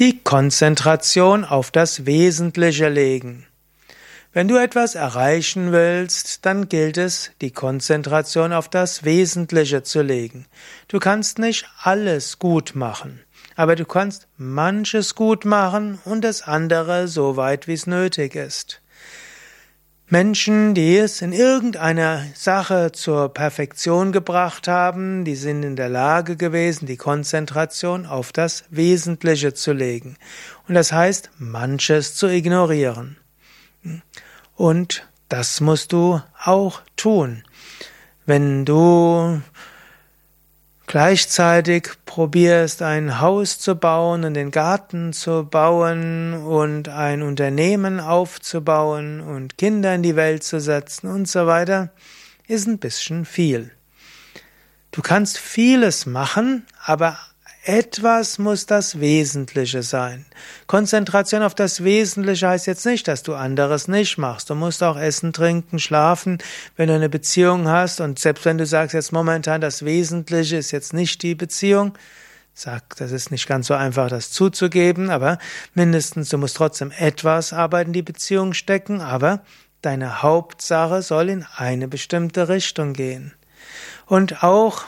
Die Konzentration auf das Wesentliche legen. Wenn du etwas erreichen willst, dann gilt es, die Konzentration auf das Wesentliche zu legen. Du kannst nicht alles gut machen, aber du kannst manches gut machen und das andere so weit, wie es nötig ist. Menschen, die es in irgendeiner Sache zur Perfektion gebracht haben, die sind in der Lage gewesen, die Konzentration auf das Wesentliche zu legen. Und das heißt, manches zu ignorieren. Und das musst du auch tun. Wenn du gleichzeitig probierst, ein Haus zu bauen und den Garten zu bauen und ein Unternehmen aufzubauen und Kinder in die Welt zu setzen und so weiter, ist ein bisschen viel. Du kannst vieles machen, aber etwas muss das Wesentliche sein. Konzentration auf das Wesentliche heißt jetzt nicht, dass du anderes nicht machst. Du musst auch essen, trinken, schlafen, wenn du eine Beziehung hast. Und selbst wenn du sagst jetzt momentan, das Wesentliche ist jetzt nicht die Beziehung, sag, das ist nicht ganz so einfach, das zuzugeben, aber mindestens du musst trotzdem etwas Arbeit in die Beziehung stecken, aber deine Hauptsache soll in eine bestimmte Richtung gehen. Und auch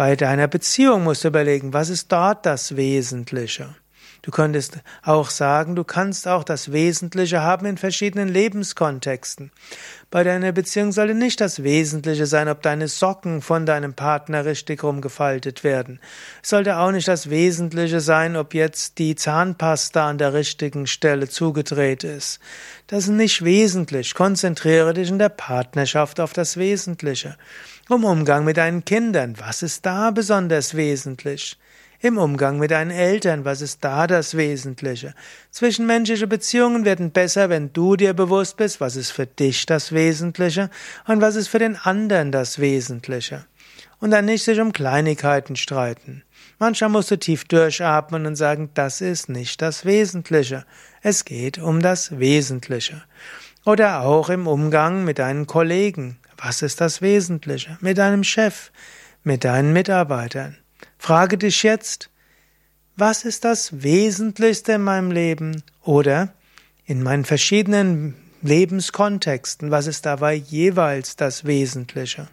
bei deiner Beziehung musst du überlegen, was ist dort das Wesentliche? Du könntest auch sagen, du kannst auch das Wesentliche haben in verschiedenen Lebenskontexten. Bei deiner Beziehung sollte nicht das Wesentliche sein, ob deine Socken von deinem Partner richtig rumgefaltet werden. Es sollte auch nicht das Wesentliche sein, ob jetzt die Zahnpasta an der richtigen Stelle zugedreht ist. Das ist nicht wesentlich. Konzentriere dich in der Partnerschaft auf das Wesentliche. Im Umgang mit deinen Kindern, was ist da besonders wesentlich? Im Umgang mit deinen Eltern, was ist da das Wesentliche? Zwischenmenschliche Beziehungen werden besser, wenn du dir bewusst bist, was ist für dich das Wesentliche und was ist für den anderen das Wesentliche. Und dann nicht sich um Kleinigkeiten streiten. Manchmal musst du tief durchatmen und sagen, das ist nicht das Wesentliche. Es geht um das Wesentliche. Oder auch im Umgang mit deinen Kollegen. Was ist das Wesentliche? Mit deinem Chef, mit deinen Mitarbeitern. Frage dich jetzt, was ist das Wesentlichste in meinem Leben oder in meinen verschiedenen Lebenskontexten, was ist dabei jeweils das Wesentliche?